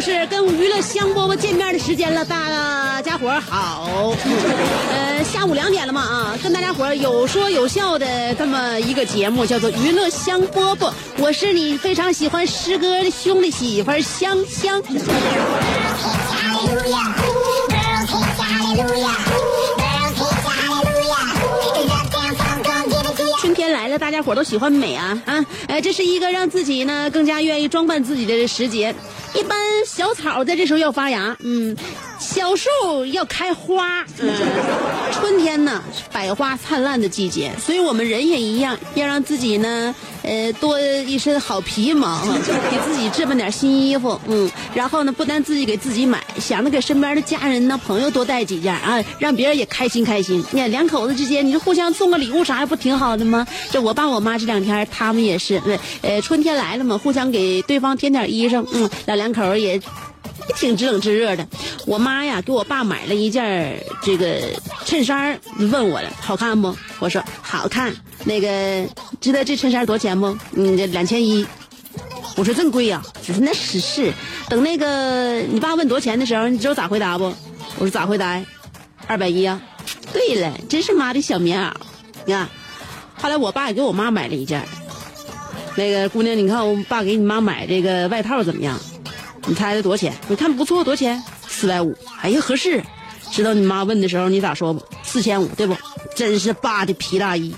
就是跟娱乐香饽饽见面的时间了，大家伙好。呃，下午两点了嘛啊，跟大家伙有说有笑的这么一个节目，叫做娱乐香饽饽。我是你非常喜欢师哥的兄弟媳妇香香香。来了，大家伙都喜欢美啊啊！呃，这是一个让自己呢更加愿意装扮自己的时节。一般小草在这时候要发芽，嗯，小树要开花，春天呢百花灿烂的季节，所以我们人也一样，要让自己呢，呃，多一身好皮毛，给自己置办点新衣服，嗯，然后呢，不但自己给自己买，想着给身边的家人呢、朋友多带几件啊，让别人也开心开心。你看两口子之间，你说互相送个礼物啥，不挺好的吗？这我爸我妈这两天他们也是，对，呃，春天来了嘛，互相给对方添点衣裳，嗯，老两口也挺知冷知热的。我妈呀，给我爸买了一件这个衬衫，问我了，好看不？我说好看。那个知道这衬衫多少钱不？嗯，两千一。我说这么贵呀、那是是。等那个你爸问多少钱的时候，你知道咋回答不？我说咋回答？二百一啊。对了，真是妈的小棉袄。你看，后来我爸也给我妈买了一件。那个姑娘，你看我爸给你妈买这个外套怎么样？你猜猜多少钱？你看不错，多少钱？四百五。哎呀，合适。知道你妈问的时候，你咋说不？四千五，对不？真是爸的皮大衣。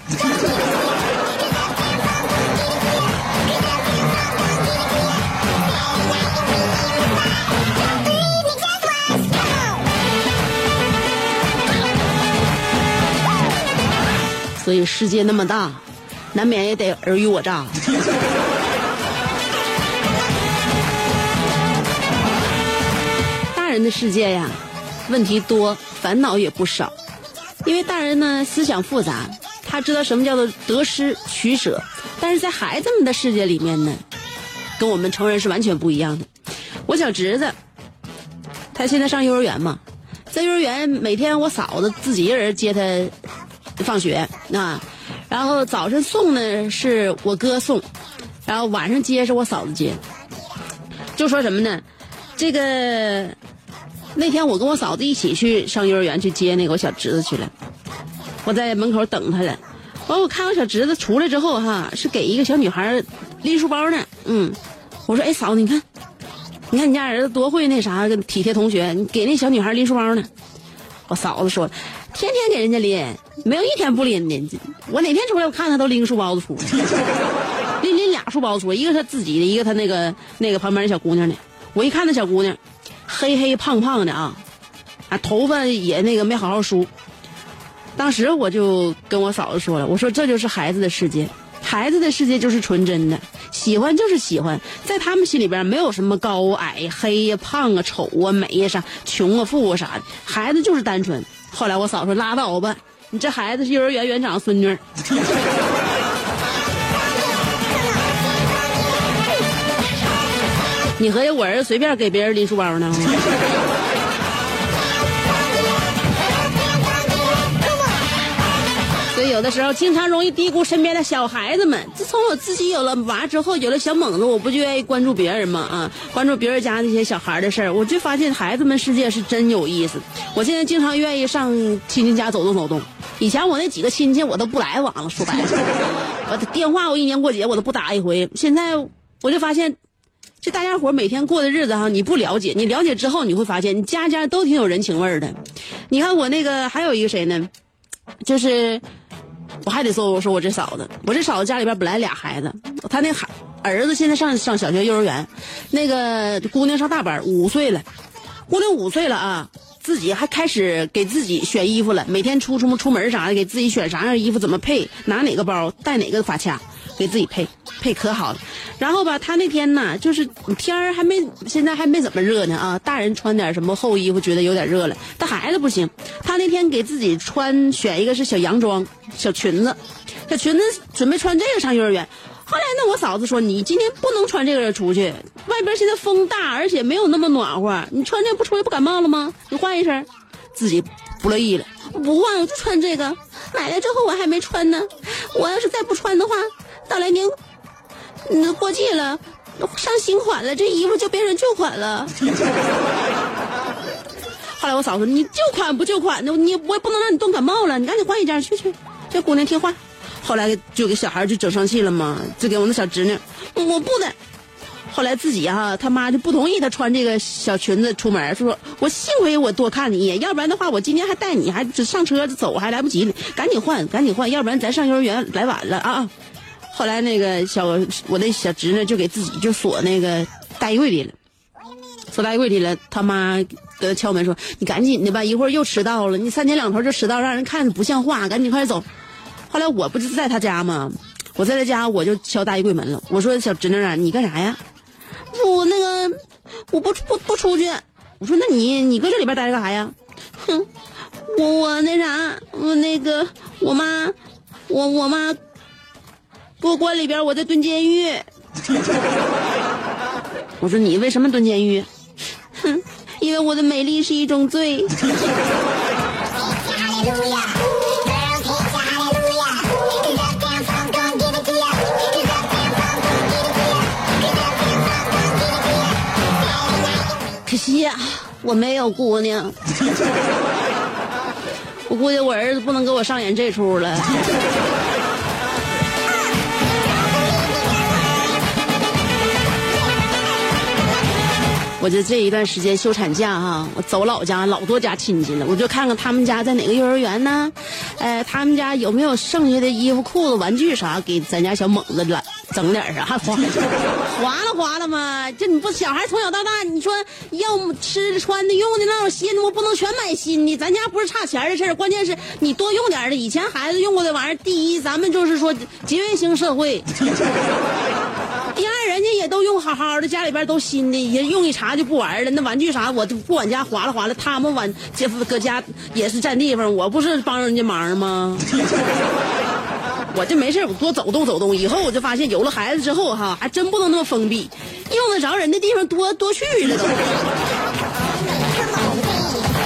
所以世界那么大，难免也得尔虞我诈。人的世界呀，问题多，烦恼也不少。因为大人呢思想复杂，他知道什么叫做得失取舍，但是在孩子们的世界里面呢，跟我们成人是完全不一样的。我小侄子，他现在上幼儿园嘛，在幼儿园每天我嫂子自己一人接他放学啊，然后早晨送呢是我哥送，然后晚上接是我嫂子接。就说什么呢？这个那天我跟我嫂子一起去上幼儿园去接那个我小侄子去了，我在门口等他了。完我看我小侄子出来之后哈，是给一个小女孩拎书包呢。嗯，我说哎嫂子你看，你看你家儿子多会那啥体贴同学，你给那小女孩拎书包呢。我嫂子说，天天给人家拎，没有一天不拎的。我哪天出来我看他都拎书包子出来，拎拎俩书包子出来，一个他自己的，一个他那个那个旁边那小姑娘的。我一看那小姑娘，黑黑胖胖的啊，啊头发也那个没好好梳。当时我就跟我嫂子说了，我说这就是孩子的世界，孩子的世界就是纯真的，喜欢就是喜欢，在他们心里边没有什么高矮、黑呀、胖啊、丑啊、美呀啥、穷啊、富啊啥的，孩子就是单纯。后来我嫂子说拉倒吧，你这孩子是幼儿园园长孙女你合计我儿子随便给别人拎书包呢？所以有的时候经常容易低估身边的小孩子们。自从我自己有了娃之后，有了小猛子，我不就愿意关注别人吗？啊，关注别人家那些小孩的事儿，我就发现孩子们世界是真有意思。我现在经常愿意上亲戚家走动走动。以前我那几个亲戚我都不来往了，说白了，我的电话我一年过节我都不打一回。现在我就发现。这大家伙每天过的日子哈，你不了解，你了解之后你会发现，你家家都挺有人情味儿的。你看我那个还有一个谁呢？就是我还得说，我说我这嫂子，我这嫂子家里边本来俩孩子，她那孩儿子现在上上小学幼儿园，那个姑娘上大班，五岁了，姑娘五岁了啊，自己还开始给自己选衣服了，每天出出出门啥的，给自己选啥样衣服，怎么配，拿哪个包，戴哪个发卡。给自己配配可好了，然后吧，他那天呢，就是天儿还没，现在还没怎么热呢啊。大人穿点什么厚衣服，觉得有点热了，但孩子不行。他那天给自己穿选一个是小洋装、小裙子，小裙子准备穿这个上幼儿园。后来呢，我嫂子说：“你今天不能穿这个出去，外边现在风大，而且没有那么暖和，你穿这不出去不感冒了吗？你换一身。”自己不乐意了，不换我就穿这个。买了之后我还没穿呢，我要是再不穿的话。大来年，嗯，过季了，上新款了，这衣服就变成旧款了。后来我嫂子：“你旧款不旧款的，你我也不能让你冻感冒了，你赶紧换一件去去。”这姑娘听话，后来就给小孩就整生气了嘛，就给我那小侄女，我不的。后来自己哈他妈就不同意她穿这个小裙子出门，说：“我幸亏我多看你一眼，要不然的话我今天还带你还上车走还来不及，赶紧换赶紧换，要不然咱上幼儿园来晚了啊。”后来那个小我那小侄女就给自己就锁那个大衣柜里了，锁大衣柜里了。他妈给他敲门说：“你赶紧的吧，一会儿又迟到了。你三天两头就迟到，让人看着不像话。赶紧快走。”后来我不是在他家吗？我在他家我就敲大衣柜门了。我说：“小侄女啊，你干啥呀？”我那个我不不不出去。我说：“那你你搁这里边待着干啥呀？”哼，我我那啥，我那个我妈，我我妈。给我关里边，我在蹲监狱。我说你为什么蹲监狱？哼，因为我的美丽是一种罪。可惜呀，我没有姑娘。我估计我儿子不能给我上演这出了。我就这一段时间休产假哈，我走老家老多家亲戚了，我就看看他们家在哪个幼儿园呢？呃，他们家有没有剩下的衣服、裤子、玩具啥，给咱家小猛子了整点啥？划 划拉划拉嘛，这你不小孩从小到大，你说要吃的、穿的、用的那种新，我不能全买新的。咱家不是差钱的事儿，关键是你多用点的。以前孩子用过的玩意儿，第一，咱们就是说节约型社会。第二，人家也都用好好的，家里边都新的，也用一茬就不玩了。那玩具啥，我就不往家划拉划拉。他们往这搁家也是占地方，我不是帮人家忙吗？我这没事我多走动走动。以后我就发现，有了孩子之后哈，还真不能那么封闭，用得着人的地方多多去了都。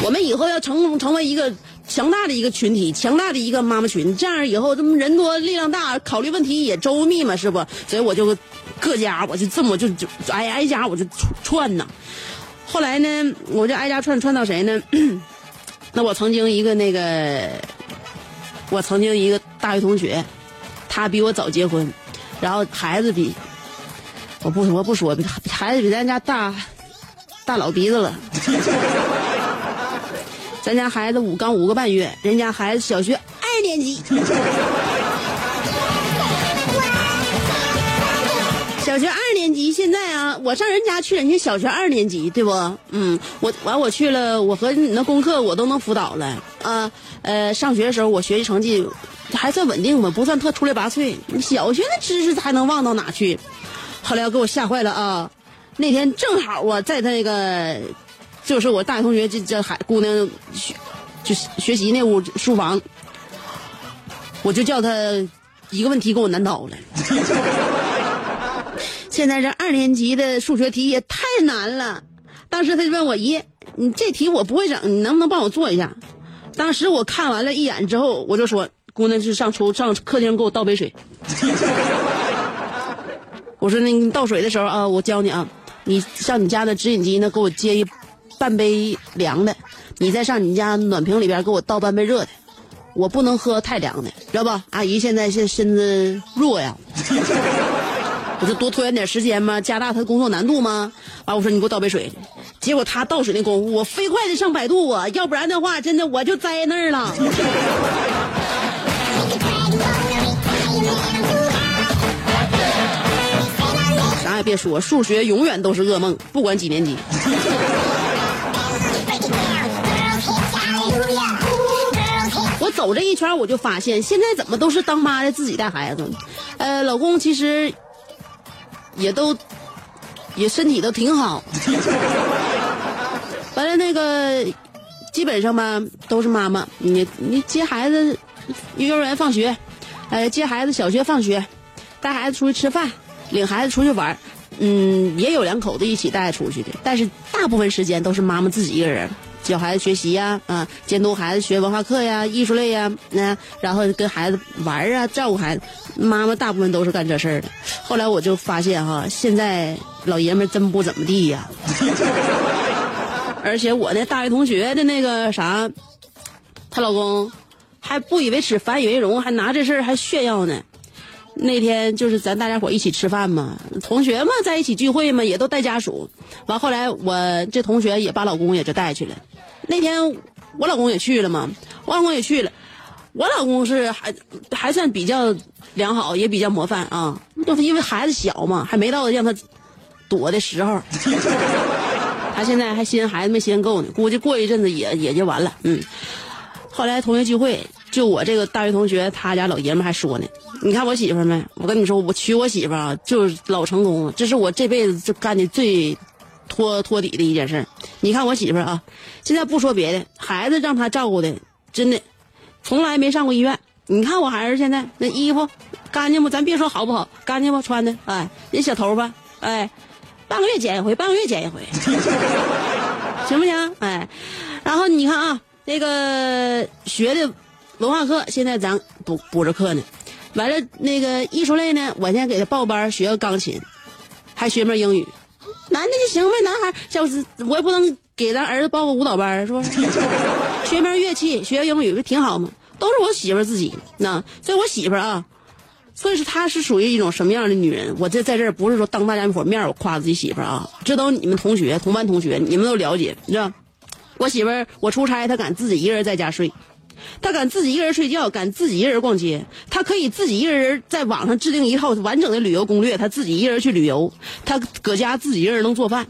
我们以后要成成为一个。强大的一个群体，强大的一个妈妈群，这样以后这么人多力量大，考虑问题也周密嘛，是不？所以我就各家我就这么就就挨挨家我就串呐。后来呢，我就挨家串串到谁呢？那我曾经一个那个，我曾经一个大学同学，他比我早结婚，然后孩子比我不我不说，孩子比咱家大大老鼻子了。咱家孩子五刚五个半月，人家孩子小学二年级。小学二年级，现在啊，我上人家去，人家小学二年级，对不？嗯，我完我去了，我和你那功课我都能辅导了啊。呃，上学的时候我学习成绩还算稳定吧，不算特出类拔萃。小学的知识还能忘到哪去？后来给我吓坏了啊！那天正好啊，在他那个。就是我大学同学，这这孩姑娘学就学习那屋书房，我就叫他一个问题给我难倒了。现在这二年级的数学题也太难了。当时他就问我姨：“你这题我不会整，你能不能帮我做一下？”当时我看完了一眼之后，我就说：“姑娘是上厨上客厅给我倒杯水。我说那你倒水的时候啊，我教你啊，你上你家的直饮机那给我接一半杯凉的，你再上你家暖瓶里边给我倒半杯热的。我不能喝太凉的，知道吧？阿姨现在现身子弱呀，我就多拖延点时间嘛，加大他的工作难度吗？完，我说你给我倒杯水，结果他倒水那功夫，我飞快的上百度啊，要不然的话，真的我就栽那儿了。啥也别说，数学永远都是噩梦，不管几年级。我走这一圈，我就发现现在怎么都是当妈的自己带孩子呢，呃，老公其实也都也身体都挺好。完了那个基本上吧都是妈妈，你你接孩子幼儿园放学，呃接孩子小学放学，带孩子出去吃饭，领孩子出去玩，嗯也有两口子一起带出去的，但是大部分时间都是妈妈自己一个人。教孩子学习呀，啊，监督孩子学文化课呀、艺术类呀，那然后跟孩子玩啊，照顾孩子，妈妈大部分都是干这事儿的。后来我就发现哈，现在老爷们真不怎么地呀。而且我那大学同学的那个啥，她老公还不以为耻，反以为荣，还拿这事儿还炫耀呢。那天就是咱大家伙一起吃饭嘛，同学嘛在一起聚会嘛，也都带家属。完后来我这同学也把老公也就带去了。那天我老公也去了嘛，我老公也去了。我老公是还还算比较良好，也比较模范啊。就是因为孩子小嘛，还没到让他躲的时候。他现在还嫌孩子没嫌够呢，估计过一阵子也也就完了。嗯。后来同学聚会，就我这个大学同学，他家老爷们还说呢：“你看我媳妇没？我跟你说，我娶我媳妇啊，就是老成功了。这是我这辈子就干的最。”托托底的一件事你看我媳妇儿啊，现在不说别的，孩子让她照顾的，真的，从来没上过医院。你看我孩子现在那衣服干净不？咱别说好不好，干净不？穿的，哎，那小头发，哎，半个月剪一回，半个月剪一回，行不行？哎，然后你看啊，那个学的文化课，现在咱补补着课呢。完了，那个艺术类呢，我现在给他报班学个钢琴，还学门英语。男的就行呗，男孩就是我也不能给咱儿子报个舞蹈班是不？学门乐器，学英语不挺好吗？都是我媳妇自己那，所以我媳妇啊，所以说她是属于一种什么样的女人？我这在这不是说当大家伙面我夸自己媳妇啊，这都你们同学、同班同学，你们都了解，你知道？我媳妇儿我出差，她敢自己一个人在家睡。他敢自己一个人睡觉，敢自己一个人逛街，他可以自己一个人在网上制定一套完整的旅游攻略，他自己一个人去旅游，他搁家自己一个人能做饭，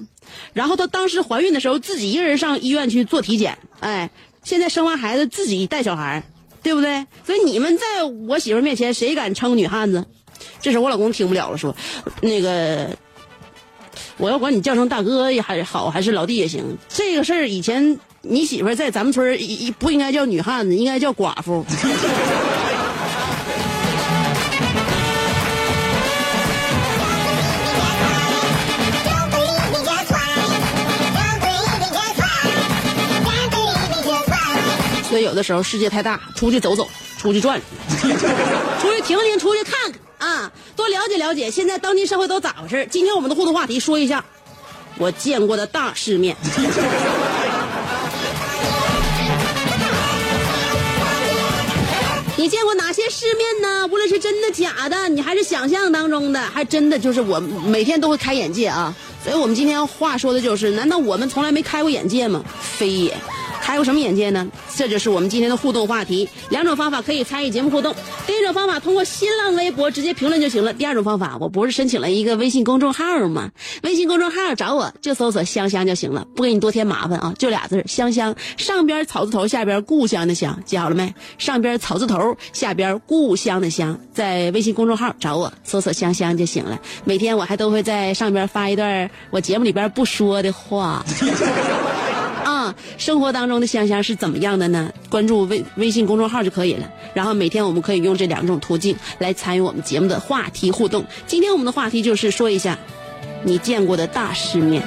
然后他当时怀孕的时候自己一个人上医院去做体检，哎，现在生完孩子自己带小孩，对不对？所以你们在我媳妇面前谁敢称女汉子？这时候我老公听不了了，说，那个，我要管你叫声大哥也还好，还是老弟也行。这个事儿以前。你媳妇在咱们村一不应该叫女汉子，应该叫寡妇。所以有的时候世界太大，出去走走，出去转，出去听听，出去看看啊，多了解了解现在当今社会都咋回事。今天我们的互动话题说一下我见过的大世面。你见过哪些世面呢？无论是真的假的，你还是想象当中的，还真的就是我每天都会开眼界啊！所以我们今天话说的就是：难道我们从来没开过眼界吗？非也。还有什么眼界呢？这就是我们今天的互动话题。两种方法可以参与节目互动。第一种方法通过新浪微博直接评论就行了。第二种方法，我不是申请了一个微信公众号吗？微信公众号找我就搜索“香香”就行了，不给你多添麻烦啊，就俩字香香”。上边草字头，下边故乡的乡，记好了没？上边草字头，下边故乡的乡，在微信公众号找我，搜索“香香”就行了。每天我还都会在上边发一段我节目里边不说的话。生活当中的香香是怎么样的呢？关注微微信公众号就可以了。然后每天我们可以用这两种途径来参与我们节目的话题互动。今天我们的话题就是说一下你见过的大世面。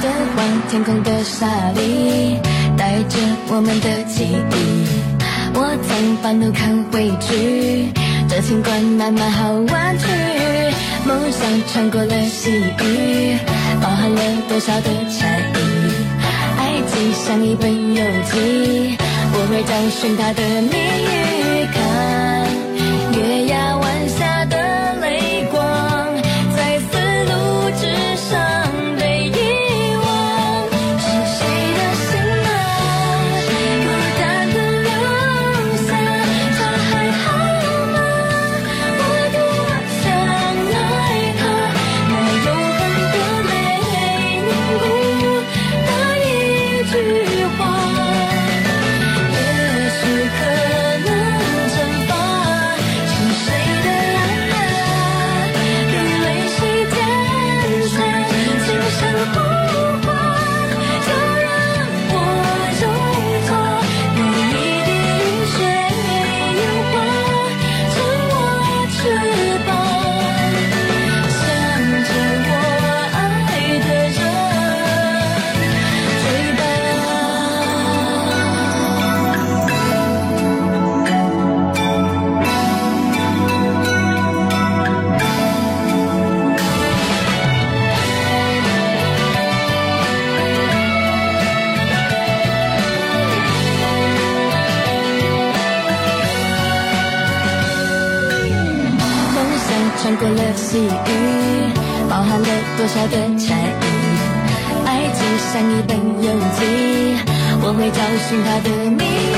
敦煌天空的沙粒带着我们的记忆我曾半路看回去这情关漫漫好弯曲。梦想穿过了西域，包含了多少的禅意。爱情像一本游记，我会找寻它的密语。的差异。爱就像一本游记，我会找寻它的谜。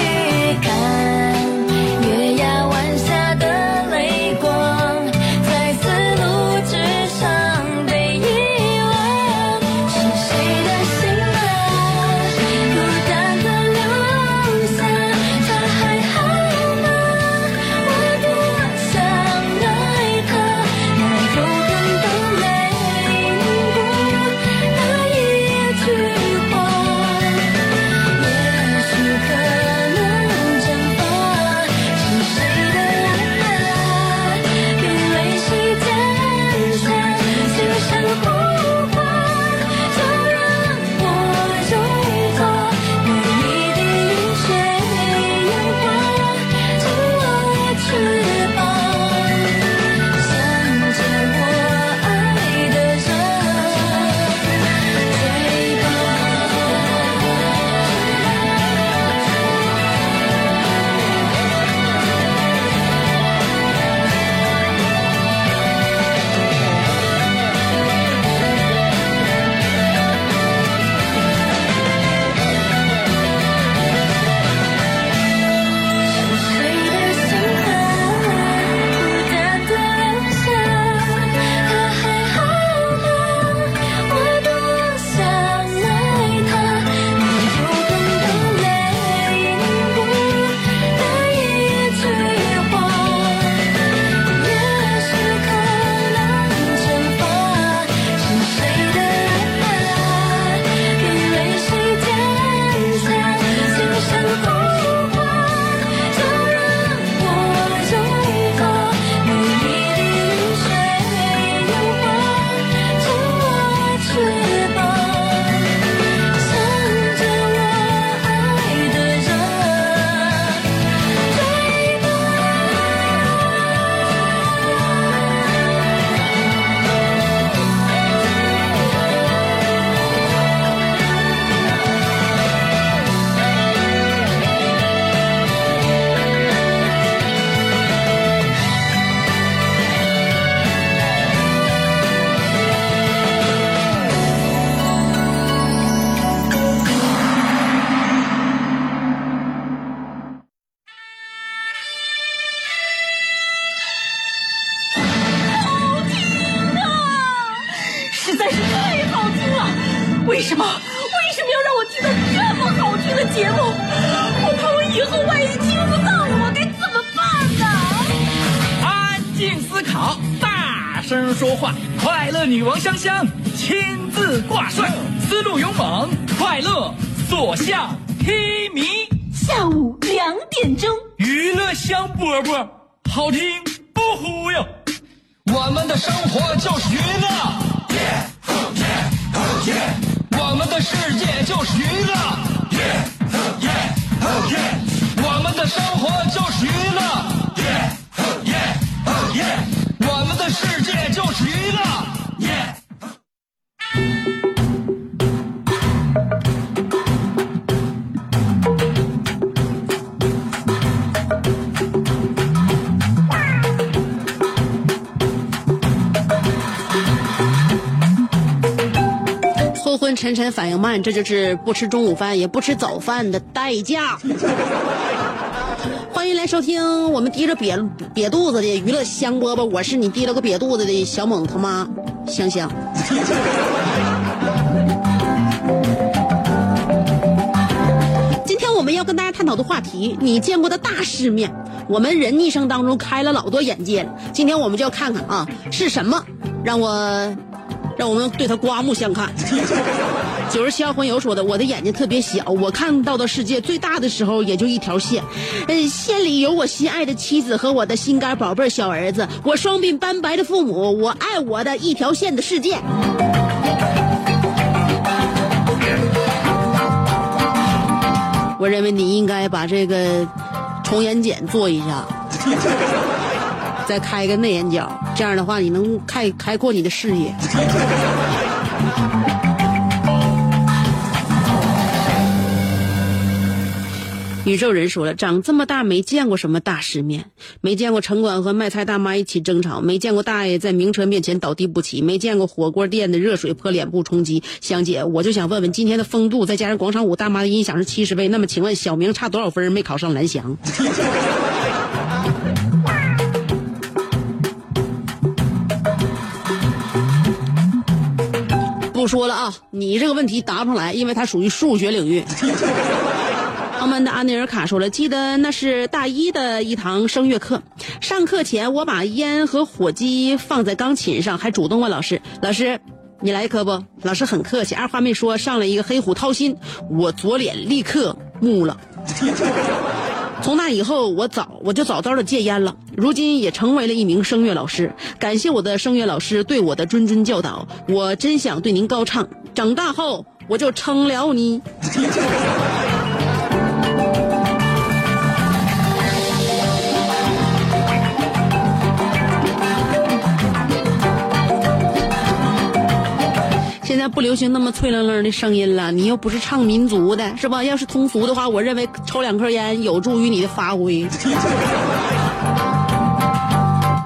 晨晨反应慢，这就是不吃中午饭也不吃早饭的代价。欢迎来收听我们提着瘪瘪肚子的娱乐香饽饽，我是你提了个瘪肚子的小猛他妈香香。今天我们要跟大家探讨的话题，你见过的大世面。我们人一生当中开了老多眼界了，今天我们就要看看啊，是什么让我让我们对他刮目相看。九十七号魂游说的，我的眼睛特别小，我看到的世界最大的时候也就一条线，嗯，线里有我心爱的妻子和我的心肝宝贝小儿子，我双鬓斑白的父母，我爱我的一条线的世界。我认为你应该把这个重眼睑做一下，再开一个内眼角，这样的话你能开开阔你的视野。宇宙人说了，长这么大没见过什么大世面，没见过城管和卖菜大妈一起争吵，没见过大爷在名车面前倒地不起，没见过火锅店的热水泼脸部冲击。香姐，我就想问问，今天的风度再加上广场舞大妈的音响是七十倍，那么请问小明差多少分没考上蓝翔？不说了啊，你这个问题答不上来，因为它属于数学领域。澳门的阿内尔卡说了，记得那是大一的一堂声乐课，上课前我把烟和火机放在钢琴上，还主动问老师：“老师，你来一颗不？”老师很客气，二话没说上了一个黑虎掏心，我左脸立刻木了。从那以后，我早我就早早的戒烟了，如今也成为了一名声乐老师。感谢我的声乐老师对我的谆谆教导，我真想对您高唱，长大后我就成了你。不流行那么脆愣愣的声音了，你又不是唱民族的，是吧？要是通俗的话，我认为抽两颗烟有助于你的发挥。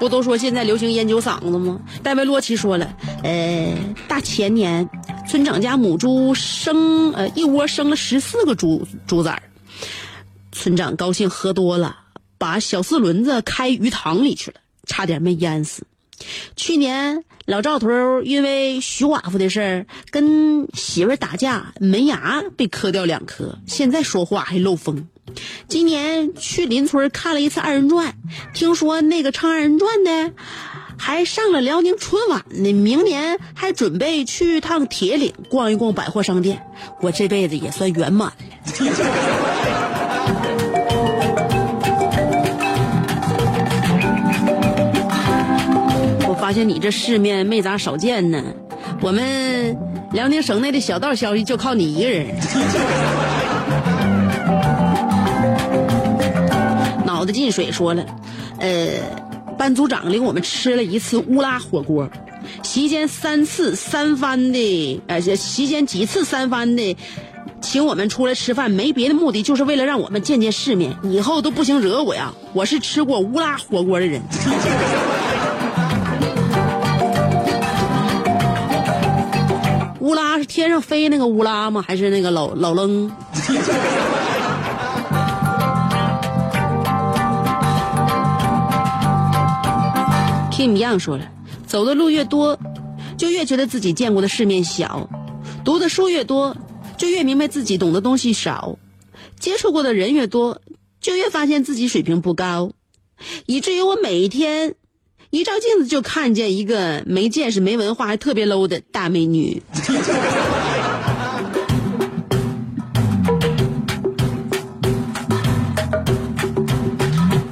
不都说现在流行烟酒嗓子吗？戴维洛奇说了，呃，大前年村长家母猪生呃一窝生了十四个猪猪崽儿，村长高兴喝多了，把小四轮子开鱼塘里去了，差点没淹死。去年老赵头因为徐寡妇的事儿跟媳妇打架，门牙被磕掉两颗，现在说话还漏风。今年去邻村看了一次二人转，听说那个唱二人转的还上了辽宁春晚呢。明年还准备去趟铁岭逛一逛百货商店。我这辈子也算圆满了。发现你这世面没咋少见呢。我们辽宁省内的小道消息就靠你一个人。脑子进水说了，呃，班组长领我们吃了一次乌拉火锅，席间三次三番的，呃，席间几次三番的，请我们出来吃饭，没别的目的，就是为了让我们见见世面，以后都不行惹我呀！我是吃过乌拉火锅的人。乌拉是天上飞那个乌拉吗？还是那个老老扔？Kim Young 说了，走的路越多，就越觉得自己见过的世面小；读的书越多，就越明白自己懂的东西少；接触过的人越多，就越发现自己水平不高，以至于我每一天一照镜子就看见一个没见识、没文化还特别 low 的大美女。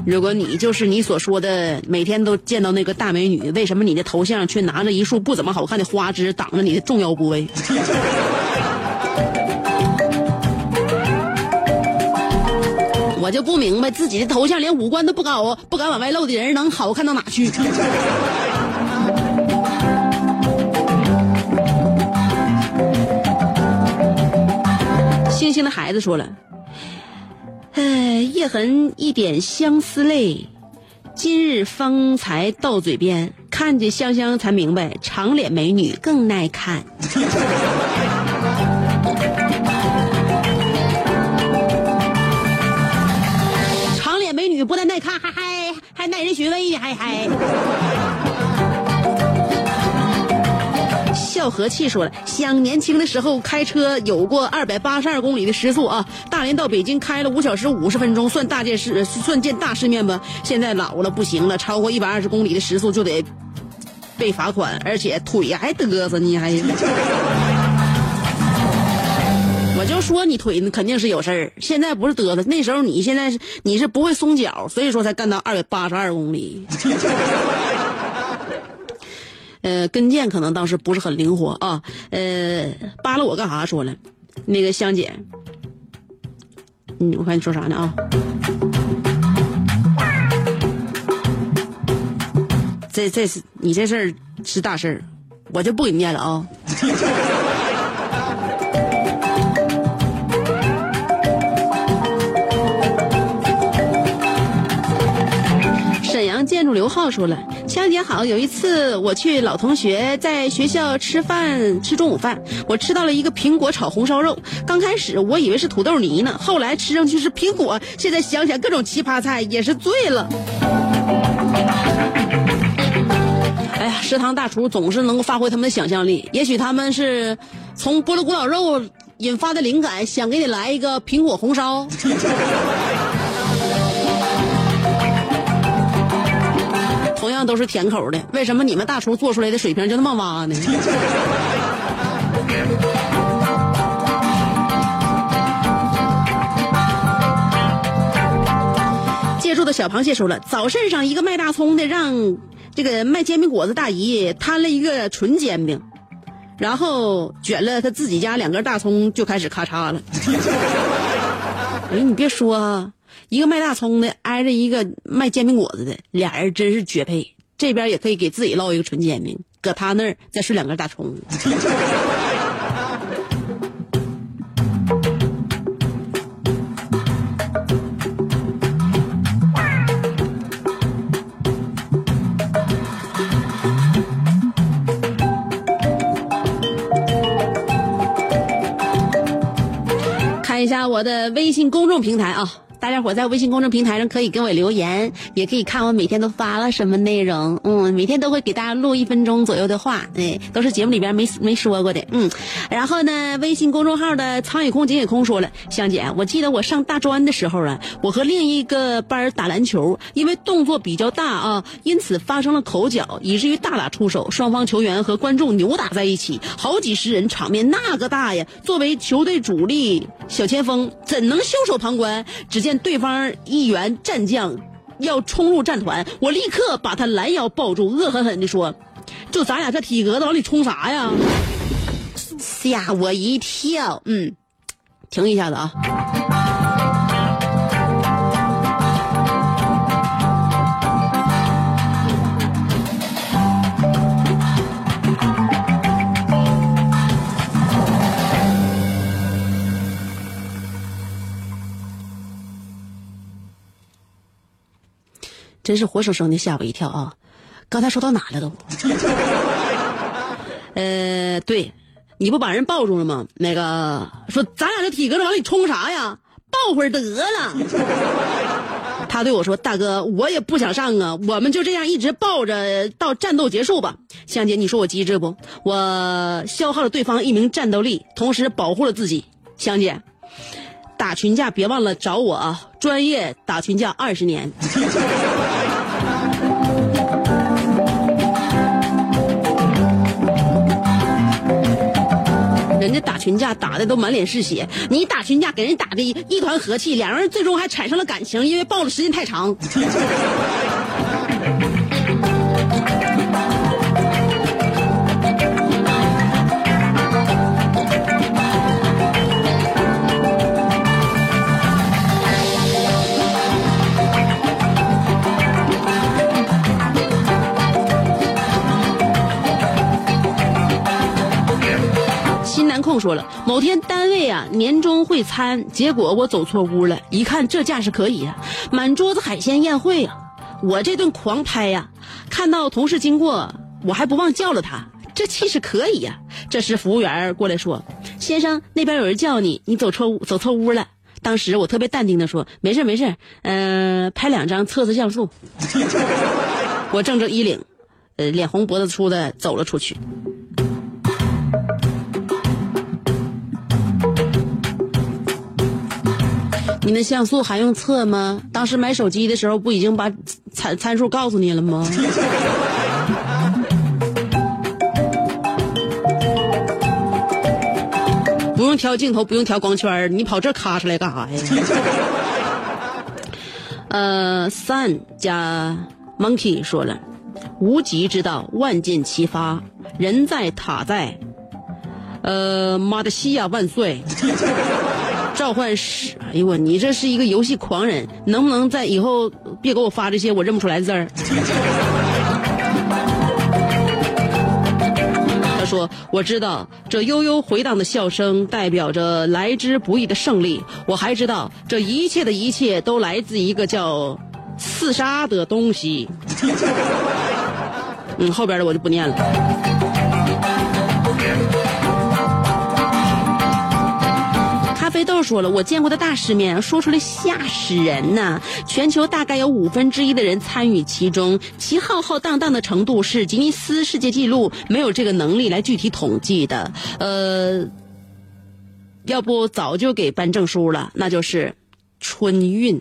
如果你就是你所说的每天都见到那个大美女，为什么你的头像却拿着一束不怎么好看的花枝挡着你的重要部位？我就不明白，自己的头像连五官都不高，不敢往外露的人能好看到哪去？星星的孩子说了：“哎，夜痕一点相思泪，今日方才到嘴边，看见香香才明白，长脸美女更耐看。”还耐人寻味呢，还还。笑和气说了，想年轻的时候开车有过二百八十二公里的时速啊，大连到北京开了五小时五十分钟，算大件事，算见大世面吧。现在老了不行了，超过一百二十公里的时速就得被罚款，而且腿还嘚瑟呢，还。就说你腿肯定是有事儿，现在不是嘚瑟，那时候你现在是你是不会松脚，所以说才干到二百八十二公里。呃，跟腱可能当时不是很灵活啊。呃，扒拉我干啥？说了，那个香姐，嗯，我看你说啥呢啊？这这是你这事儿是大事儿，我就不给你念了啊。刘浩说了。香姐好，有一次我去老同学在学校吃饭吃中午饭，我吃到了一个苹果炒红烧肉。刚开始我以为是土豆泥呢，后来吃上去是苹果。现在想想各种奇葩菜也是醉了。哎呀，食堂大厨总是能够发挥他们的想象力，也许他们是从菠萝古老肉引发的灵感，想给你来一个苹果红烧。同样都是甜口的，为什么你们大厨做出来的水平就那么洼呢？借住的小螃蟹说了，早市上一个卖大葱的让这个卖煎饼果子大姨摊了一个纯煎饼，然后卷了他自己家两根大葱就开始咔嚓了。哎，你别说啊。一个卖大葱的挨着一个卖煎饼果子的，俩人真是绝配。这边也可以给自己烙一个纯煎饼，搁他那儿再顺两根大葱。看一下我的微信公众平台啊。大家伙在微信公众平台上可以给我留言，也可以看我每天都发了什么内容。嗯，每天都会给大家录一分钟左右的话，哎，都是节目里边没没说过的。嗯，然后呢，微信公众号的苍井空、井野空说了，香姐，我记得我上大专的时候啊，我和另一个班打篮球，因为动作比较大啊，因此发生了口角，以至于大打出手，双方球员和观众扭打在一起，好几十人，场面那个大呀。作为球队主力小前锋，怎能袖手旁观？只见。见对方一员战将要冲入战团，我立刻把他拦腰抱住，恶狠狠地说：“就咱俩这体格子，往里冲啥呀？”吓我一跳。嗯，停一下子啊。真是活生生的吓我一跳啊！刚才说到哪了都？呃，对，你不把人抱住了吗？那个说咱俩这体格往里冲啥呀？抱会儿得了。他对我说：“大哥，我也不想上啊，我们就这样一直抱着到战斗结束吧。”香姐，你说我机智不？我消耗了对方一名战斗力，同时保护了自己。香姐，打群架别忘了找我啊！专业打群架二十年。人家打群架打的都满脸是血，你打群架给人打的一团和气，两人最终还产生了感情，因为抱的时间太长。说了，某天单位啊年终会餐，结果我走错屋了，一看这架势可以啊，满桌子海鲜宴会啊，我这顿狂拍呀、看到同事经过，我还不忘叫了他，这气势可以呀、这时服务员过来说：“先生，那边有人叫你，你走错屋走错屋了。”当时我特别淡定的说：“没事没事，嗯、拍两张测试像素。”我正着衣领，呃，脸红脖子粗的走了出去。你那像素还用测吗？当时买手机的时候不已经把参参数告诉你了吗？不用调镜头，不用调光圈，你跑这咔出来干啥呀？呃，Sun 加 Monkey 说了，无极之道，万箭齐发，人在塔在，呃，马德西亚万岁。召唤师，哎呦我，你这是一个游戏狂人，能不能在以后别给我发这些我认不出来的字儿？他说：“我知道这悠悠回荡的笑声代表着来之不易的胜利，我还知道这一切的一切都来自一个叫刺杀的东西。”嗯，后边的我就不念了。咖啡豆说了，我见过的大世面，说出来吓死人呐！全球大概有五分之一的人参与其中，其浩浩荡荡的程度是吉尼斯世界纪录没有这个能力来具体统计的。呃，要不早就给颁证书了，那就是春运。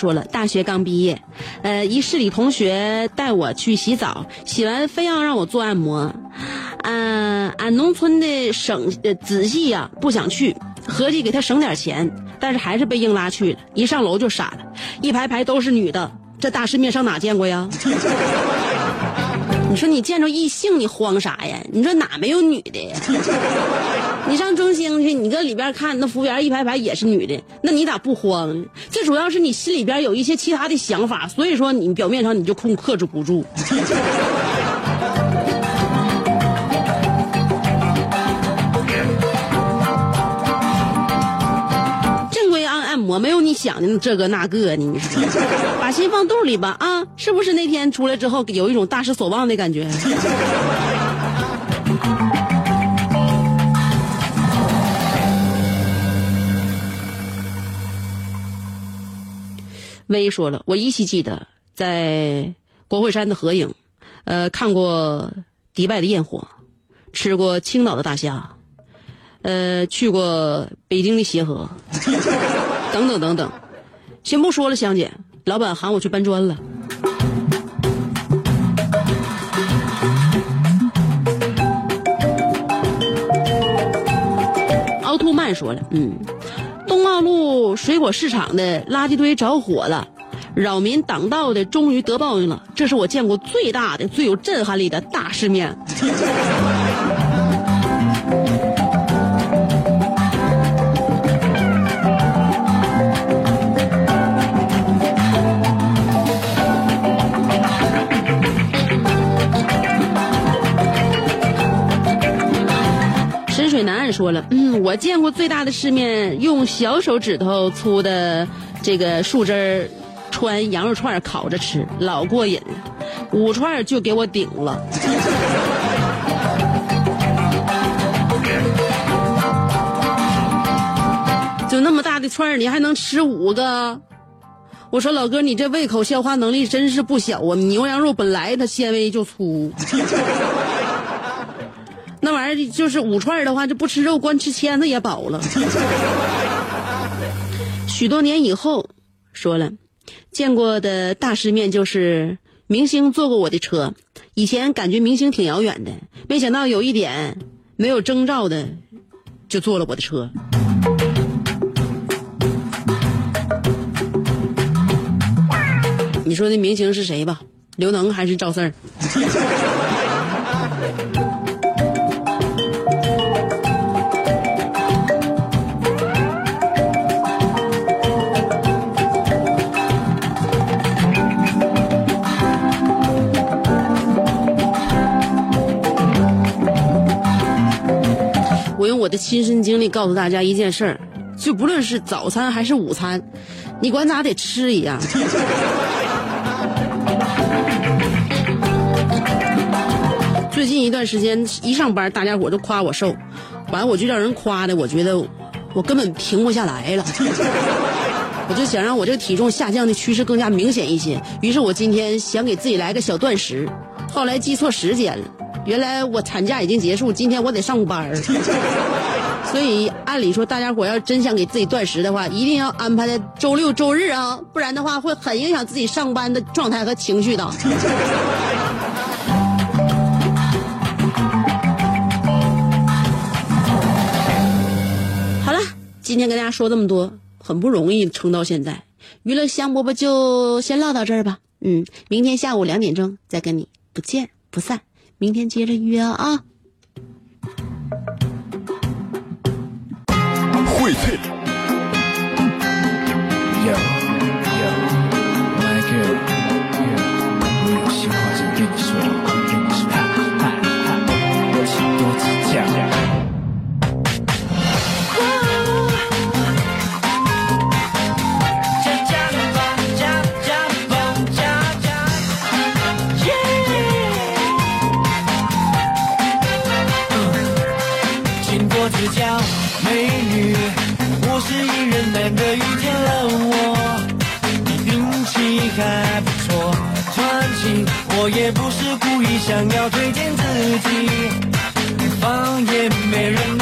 说了，大学刚毕业，呃，一市里同学带我去洗澡，洗完非要让我做按摩，嗯、俺农村的省仔细呀、不想去，合计给他省点钱，但是还是被硬拉去了。一上楼就傻了，一排排都是女的，这大世面上哪见过呀？你说你见着异性你慌啥呀？你说哪没有女的呀？你上中兴去，你搁里边看那服务员一排排也是女的，那你咋不慌呢？最主要是你心里边有一些其他的想法，所以说你表面上你就控克制不住。我没有你想的这个那个呢，你，把心放肚里吧啊，是不是那天出来之后有一种大失所望的感觉？薇说了，我依稀记得在国会山的合影，呃，看过迪拜的焰火，吃过青岛的大虾，呃，去过北京的协和，等等等等。先不说了，香姐，老板喊我去搬砖了。奥特曼说了，嗯，东奥路水果市场的垃圾堆着火了，扰民挡道的终于得报应了，这是我见过最大的、最有震撼力的大世面。水男岸说了，嗯，我见过最大的世面，用小手指头粗的这个树枝儿穿羊肉串烤着吃，老过瘾了。五串就给我顶了。就那么大的串儿，你还能吃五个？我说老哥，你这胃口消化能力真是不小啊！牛羊肉本来它纤维就粗。那玩意儿就是五串的话，就不吃肉，光吃签子也饱了。许多年以后，说了，见过的大世面就是明星坐过我的车。以前感觉明星挺遥远的，没想到有一点没有征兆的就坐了我的车。你说那明星是谁吧？刘能还是赵四儿？的亲身经历告诉大家一件事儿，就不论是早餐还是午餐，你管咋得吃一样。最近一段时间一上班，大家伙都夸我瘦，完我就让人夸的，我觉得我根本停不下来了。我就想让我这个体重下降的趋势更加明显一些，于是我今天想给自己来个小断食，后来记错时间了，原来我产假已经结束，今天我得上班儿。所以按理说，大家伙要真想给自己断食的话，一定要安排在周六周日啊，不然的话会很影响自己上班的状态和情绪的。好了，今天跟大家说这么多，很不容易撑到现在。娱乐香饽饽就先唠到这儿吧。嗯，明天下午两点钟再跟你不见不散。明天接着约啊。荟萃。Yo, yo, my girl, 我也不是故意想要推荐自己，放眼没人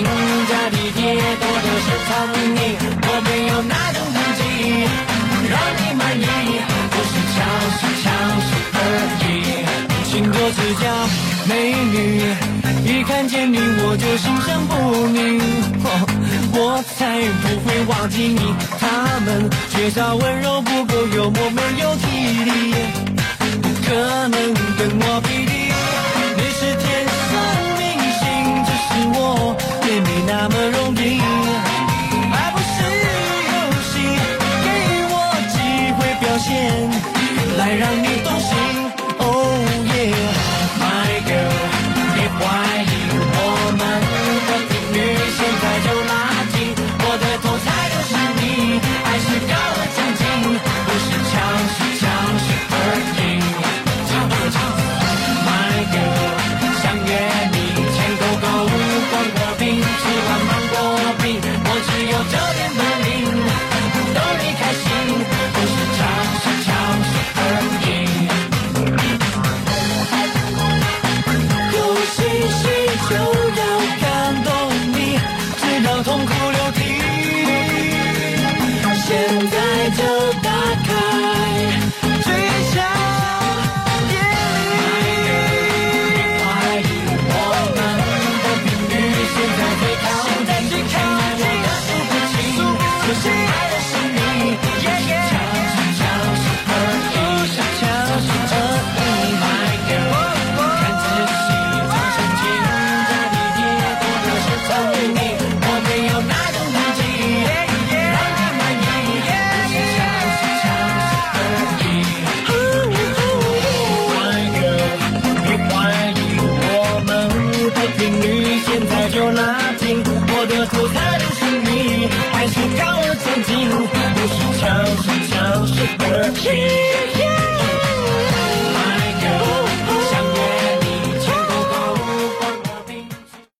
装深情加体贴，多的是藏匿，我没有那种痕迹，让你满意，不是强是强势而已。请多指教，美女，一看见你我就心生不宁，我才不会忘记你。他们缺少温柔，不够幽默，没有体力，不可能跟我匹